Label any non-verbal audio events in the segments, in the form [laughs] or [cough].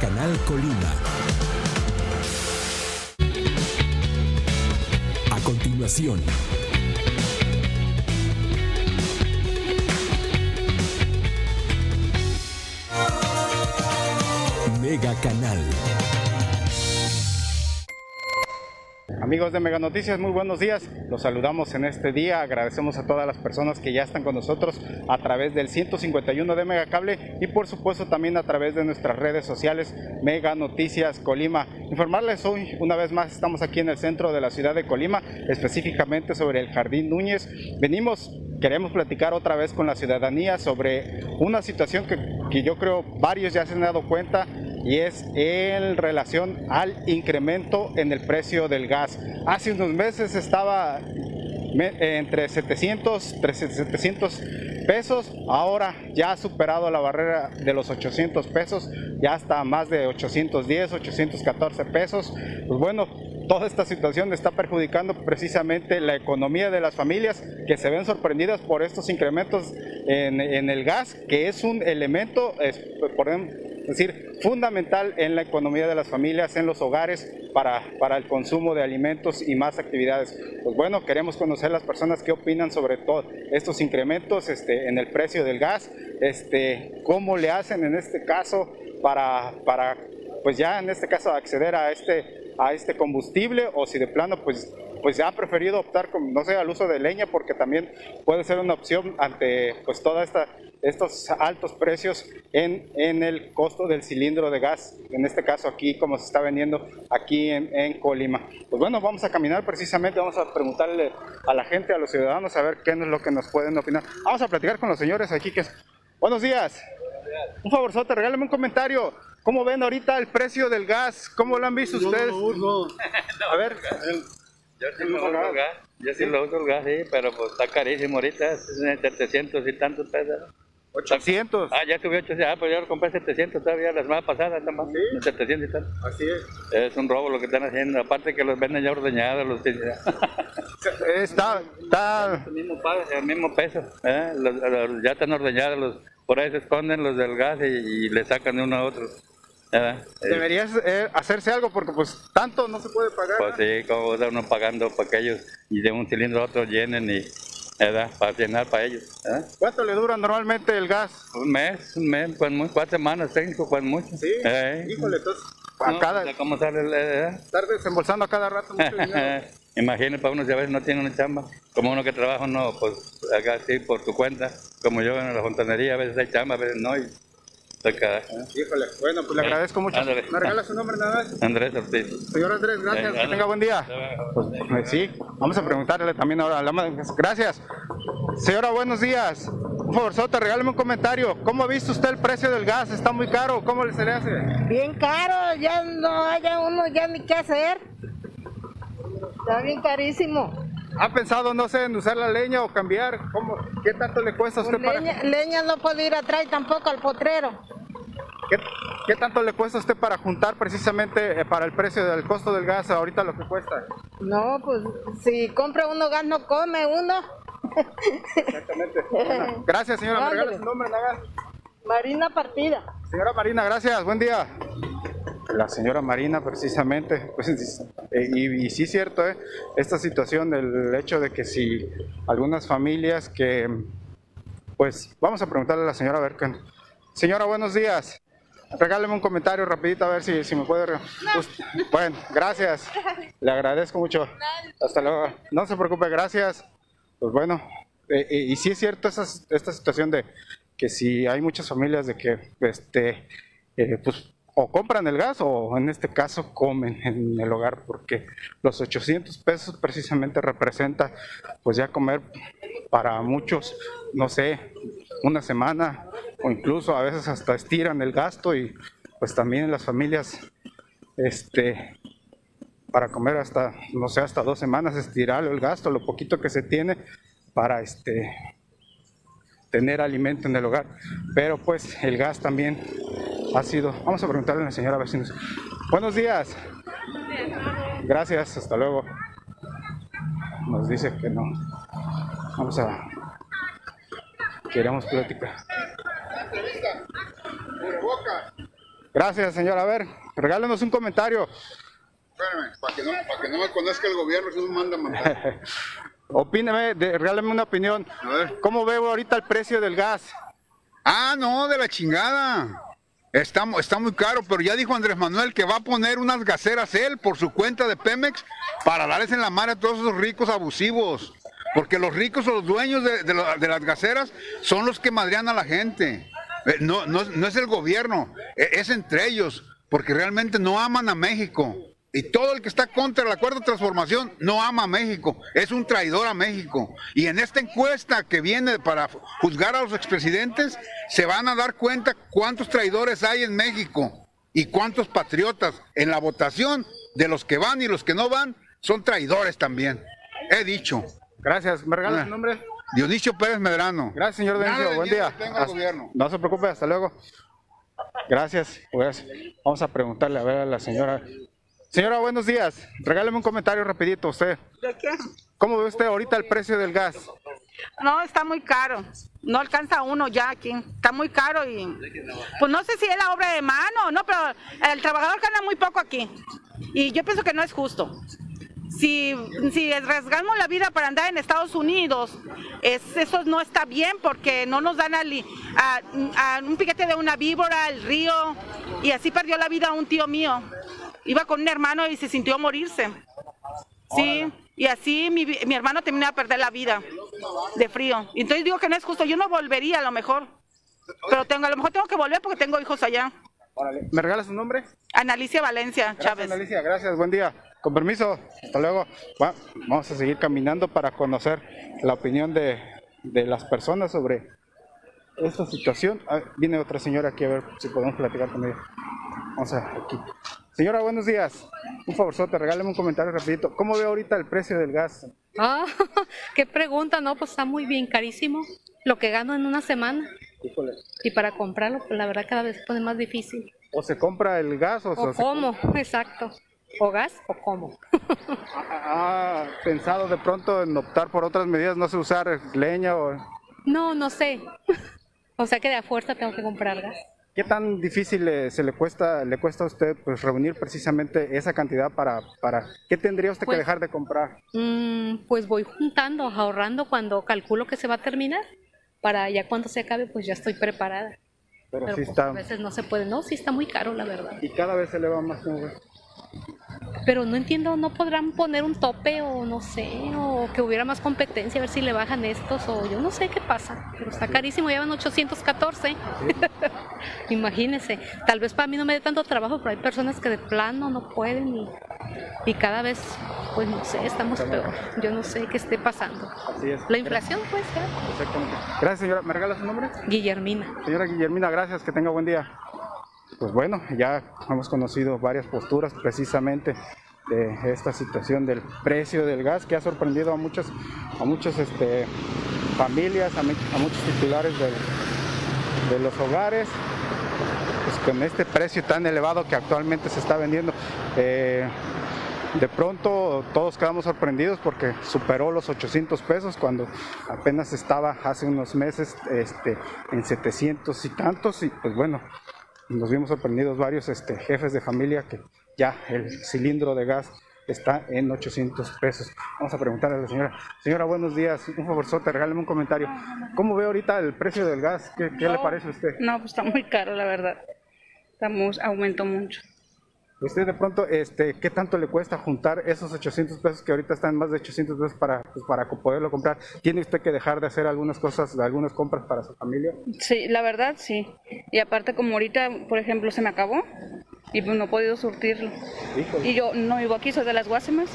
Canal Colima. A continuación, Mega Canal. Amigos de Mega Noticias, muy buenos días. Los saludamos en este día. Agradecemos a todas las personas que ya están con nosotros a través del 151 de Mega Cable y por supuesto también a través de nuestras redes sociales Mega Noticias Colima. Informarles hoy, una vez más, estamos aquí en el centro de la ciudad de Colima, específicamente sobre el Jardín Núñez. Venimos queremos platicar otra vez con la ciudadanía sobre una situación que, que, yo creo varios ya se han dado cuenta y es en relación al incremento en el precio del gas. Hace unos meses estaba entre 700, 700 pesos, ahora ya ha superado la barrera de los 800 pesos, ya está más de 810, 814 pesos. Pues bueno, toda esta situación está perjudicando precisamente la economía de las familias que se ven sorprendidas por estos incrementos en, el gas, que es un elemento, es, podemos decir, fundamental en la economía de las familias, en los hogares, para, para el consumo de alimentos y más actividades. Pues bueno, queremos conocer las personas que opinan sobre todos estos incrementos este, en el precio del gas, este, cómo le hacen en este caso para, para pues ya en este caso acceder a este a este combustible o si de plano pues pues ya ha preferido optar con, no sé, al uso de leña porque también puede ser una opción ante pues toda esta estos altos precios en, en el costo del cilindro de gas, en este caso aquí como se está vendiendo aquí en, en Colima. Pues bueno, vamos a caminar precisamente, vamos a preguntarle a la gente, a los ciudadanos, a ver qué es lo que nos pueden opinar. Vamos a platicar con los señores aquí que... Buenos días. Un favor, Sota, regálame un comentario. ¿Cómo ven ahorita el precio del gas? ¿Cómo lo han visto ustedes? No, no, no. A ver. [laughs] Yo sí lo uso el gas. Yo sí lo uso el gas, sí, pero pues está carísimo ahorita. Es 700 y tantos pesos. 800. Ah, ya subió 800. Ah, pues yo lo compré 700 todavía la semana pasada, nada más. ¿Sí? 700 y tantos. Así es. Es un robo lo que están haciendo. Aparte que los venden ya ordeñados. Los... Está, está... el, mismo, el mismo peso. ¿eh? Los, los, ya están ordeñados. Los, por ahí se esconden los del gas y, y le sacan de uno a otro. ¿Eh? Debería eh, hacerse algo porque pues tanto no se puede pagar. Pues sí, como está uno pagando para que ellos y de un cilindro a otro llenen y ¿verdad? para llenar para ellos. ¿verdad? ¿Cuánto le dura normalmente el gas? Un mes, un mes, pues muy, cuatro semanas, cinco, pues mucho. Sí, ¿Eh? híjole, entonces a No, cada, ¿Cómo sale el, eh? estar desembolsando a cada rato mucho [laughs] dinero. Imagínate, para uno si a veces no tiene una chamba, como uno que trabaja, no, pues acá sí por tu cuenta, como yo en la fontanería, a veces hay chamba, a veces no, y Híjole, bueno, pues le agradezco mucho. Ándale. ¿Me regala su nombre nada más? Andrés Ortiz. Señor Andrés, gracias, que tenga buen día. Pues, pues, sí, vamos a preguntarle también ahora a la madre. Gracias. Señora, buenos días. Por favor, Sota, regálame un comentario. ¿Cómo ha visto usted el precio del gas? ¿Está muy caro? ¿Cómo se le hace? Bien caro, ya no haya uno ya ni qué hacer. Está bien carísimo. ¿Ha pensado, no sé, en usar la leña o cambiar? ¿Cómo? ¿Qué tanto le cuesta a usted para... Leña, leña no puedo ir atrás tampoco al potrero. ¿Qué, qué tanto le cuesta a usted para juntar precisamente eh, para el precio del costo del gas ahorita lo que cuesta? No, pues si compra uno gas no come uno. Exactamente. Bueno, gracias, señora. ¿Me su nombre, nada? Marina Partida. Señora Marina, gracias. Buen día. La señora Marina, precisamente, [laughs] pues, eh, y, y sí es cierto, eh, esta situación del hecho de que si algunas familias que, pues, vamos a preguntarle a la señora Berken. Señora, buenos días. Regáleme un comentario rapidito a ver si, si me puede... Us- Bueno, gracias. [laughs] Le agradezco mucho. Hasta luego. No se preocupe, gracias. Pues bueno, eh, eh, y sí es cierto esa, esta situación de que si hay muchas familias de que, este, eh, pues o compran el gas o en este caso comen en el hogar porque los 800 pesos precisamente representa pues ya comer para muchos, no sé, una semana o incluso a veces hasta estiran el gasto y pues también las familias este para comer hasta no sé hasta dos semanas estirar el gasto lo poquito que se tiene para este tener alimento en el hogar. Pero pues el gas también ha sido vamos a preguntarle a la señora a ver si nos... buenos días gracias hasta luego nos dice que no vamos a queremos platicar Gracias, señor. A ver, regálenos un comentario. Espérame, para que, no, para que no me conozca el gobierno, si no me manda a matar. [laughs] Opíneme, de- regálame una opinión. A ver. ¿Cómo veo ahorita el precio del gas? Ah, no, de la chingada. Está, está muy caro, pero ya dijo Andrés Manuel que va a poner unas gaseras él por su cuenta de Pemex para darles en la madre a todos esos ricos abusivos. Porque los ricos o los dueños de, de las gaseras son los que madrean a la gente. Eh, No, no, no es el gobierno, e- es entre ellos, porque realmente no aman a México. Y todo el que está contra el acuerdo de transformación no ama a México, es un traidor a México. Y en esta encuesta que viene para juzgar a los expresidentes, se van a dar cuenta cuántos traidores hay en México y cuántos patriotas en la votación de los que van y los que no van son traidores también. He dicho. Gracias. ¿Me regalas su nombre? Dionisio Pérez Medrano. Gracias, señor Dionisio. Buen día. Hasta-. No se preocupe, hasta luego. Gracias. Pues, vamos a preguntarle a ver a la señora. Señora, buenos días. Regáleme un comentario rapidito usted. ¿De qué? ¿Cómo ve usted ahorita el precio del gas? No, está muy caro. No alcanza uno ya aquí. Está muy caro y pues no sé si es la obra de mano o no, pero el trabajador gana muy poco aquí. Y yo pienso que no es justo. Si, si arriesgamos la vida para andar en Estados Unidos, es, eso no está bien porque no nos dan ali- a, a un piquete de una víbora, el río, y así perdió la vida un tío mío. Iba con un hermano y se sintió morirse. Sí, y así mi, hermano terminó de perder la vida de frío. Y Entonces digo que no es justo, yo no volvería a lo mejor, pero tengo, a lo mejor tengo que volver porque tengo hijos allá. Órale. ¿Me regala su nombre? Analicia Valencia Gracias, Chávez. Alicia. Gracias, buen día. Con permiso, hasta luego. Va- vamos a seguir caminando para conocer la opinión de, de las personas sobre esta situación. Ah, viene otra señora aquí a ver si podemos platicar con ella. Vamos a aquí. Señora, buenos días. Un favorzote, regáleme un comentario rapidito. ¿Cómo ve ahorita el precio del gas? Ah, [laughs] qué pregunta, no, pues está muy bien, carísimo. Lo que gano en una semana. Híjole. Y para comprarlo, pues la verdad cada vez se pone más difícil. ¿O se compra el gas o, O se cómo, exacto. O gas o cómo. [laughs] ¿Ha pensado de pronto en optar por otras medidas, no sé, usar leña o... No, no sé. [laughs] O sea que de a fuerza tengo que comprar gas. ¿Qué tan difícil le- se le cuesta le cuesta a usted pues reunir precisamente esa cantidad para para qué tendría usted Pues- que dejar de comprar? Mm, pues voy juntando, ahorrando cuando calculo que se va a terminar. Para ya cuando se acabe, pues ya estoy preparada. Pero, Pero sí pues, está a veces no se puede. No, sí está muy caro, la verdad. y cada vez se le va más ¿cómo ve? Pero no entiendo, ¿no podrán poner un tope o no sé, o que hubiera más competencia, a ver si le bajan estos o yo no sé qué pasa? Pero está carísimo, llevan 814. [laughs] Imagínense, tal vez para mí no me dé tanto trabajo, pero hay personas que de plano no pueden y, y cada vez, pues no sé, estamos peor. Yo no sé qué esté pasando. Así es. La inflación, pues, ya. Exactamente. Gracias, señora. ¿Me regala su nombre? Guillermina. Señora Guillermina, gracias, que tenga buen día. Pues bueno, ya hemos conocido varias posturas precisamente de esta situación del precio del gas que ha sorprendido a muchas, a muchas este, familias, a, muchos titulares de los hogares, pues con este precio tan elevado que actualmente se está vendiendo. eh, de pronto todos quedamos sorprendidos porque superó los 800 pesos cuando apenas estaba hace unos meses este, en 700 y tantos y pues bueno, nos vimos sorprendidos varios este, jefes de familia que ya el cilindro de gas está en 800 pesos. Vamos a preguntarle a la señora. Señora, buenos días. Un favorzote, regáleme un comentario. ¿Cómo ve ahorita el precio del gas? ¿Qué, qué le parece a usted? No, pues está muy caro, la verdad. Estamos, aumentó mucho. Usted de pronto, este, ¿qué tanto le cuesta juntar esos 800 pesos que ahorita están más de 800 pesos para, pues, para poderlo comprar? ¿Tiene usted que dejar de hacer algunas cosas, algunas compras para su familia? Sí, la verdad sí. Y aparte como ahorita, por ejemplo, se me acabó, y pues no he podido surtirlo. Y yo no vivo aquí, soy de las Guásimas.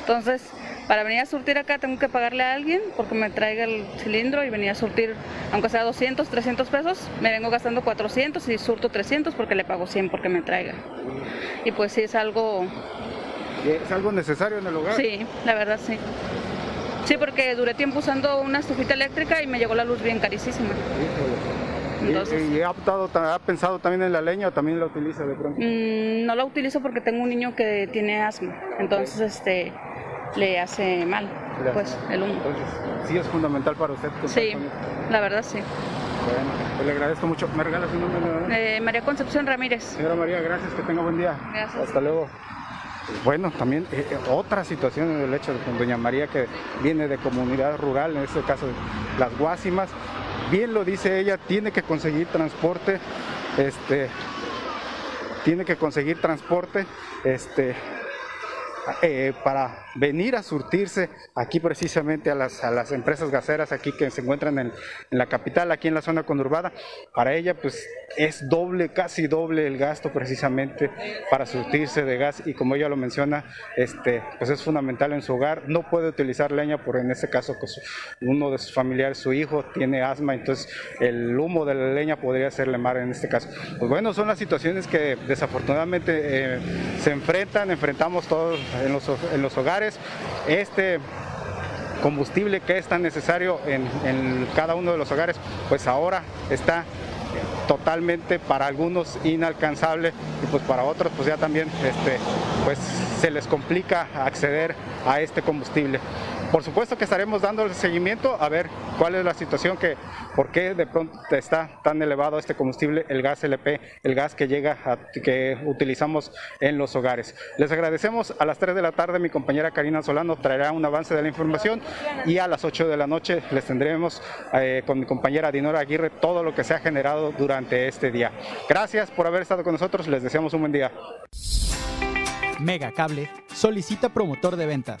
Entonces, para venir a surtir acá tengo que pagarle a alguien porque me traiga el cilindro y venir a surtir, aunque sea 200, 300 pesos, me vengo gastando 400 y surto 300 porque le pago 100 porque me traiga. Y pues sí, es algo... ¿Es algo necesario en el hogar? Sí, la verdad sí. Sí, porque duré tiempo usando una estufita eléctrica y me llegó la luz bien carísima. Entonces, ¿Y, y ha, optado, ha pensado también en la leña o también la utiliza de pronto? mm, no la utilizo porque tengo un niño que tiene asma, entonces este le hace mal, pues el humo. Entonces, sí es fundamental para usted. Sí, la verdad sí. Bueno, pues le agradezco mucho. ¿Me regala su nombre? nuevamente? Eh, María Concepción Ramírez. Señora María, gracias, que tenga buen día. Gracias. Hasta luego. Bueno, también eh, eh, otra situación en el hecho de con doña María que viene de comunidad rural, en este caso las Guásimas. Bien lo dice ella, tiene que conseguir transporte, este, tiene que conseguir transporte, este, eh, para venir a surtirse aquí precisamente a las, a las empresas gaseras aquí que se encuentran en, en la capital, aquí en la zona conurbada. Para ella pues es doble, casi doble el gasto precisamente para surtirse de gas y como ella lo menciona, este, pues es fundamental en su hogar. No puede utilizar leña porque en este caso pues, uno de sus familiares, su hijo, tiene asma, entonces el humo de la leña podría hacerle mal en este caso. Pues bueno, son las situaciones que desafortunadamente eh, se enfrentan, enfrentamos todos en los, en los hogares. Este combustible que es tan necesario en, en cada uno de los hogares, pues ahora está totalmente para algunos inalcanzable y pues para otros pues ya también este pues se les complica acceder a este combustible. Por supuesto que estaremos dando seguimiento a ver cuál es la situación que por qué de pronto está tan elevado este combustible, el gas LP, el gas que llega a- que utilizamos en los hogares. Les agradecemos a las 3 de la tarde mi compañera Karina Solano traerá un avance de la información y a las 8 de la noche les tendremos eh, con mi compañera Dinora Aguirre todo lo que se ha generado durante este día. Gracias por haber estado con nosotros, les deseamos un buen día. Mega Cable solicita promotor de ventas,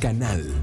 Canal.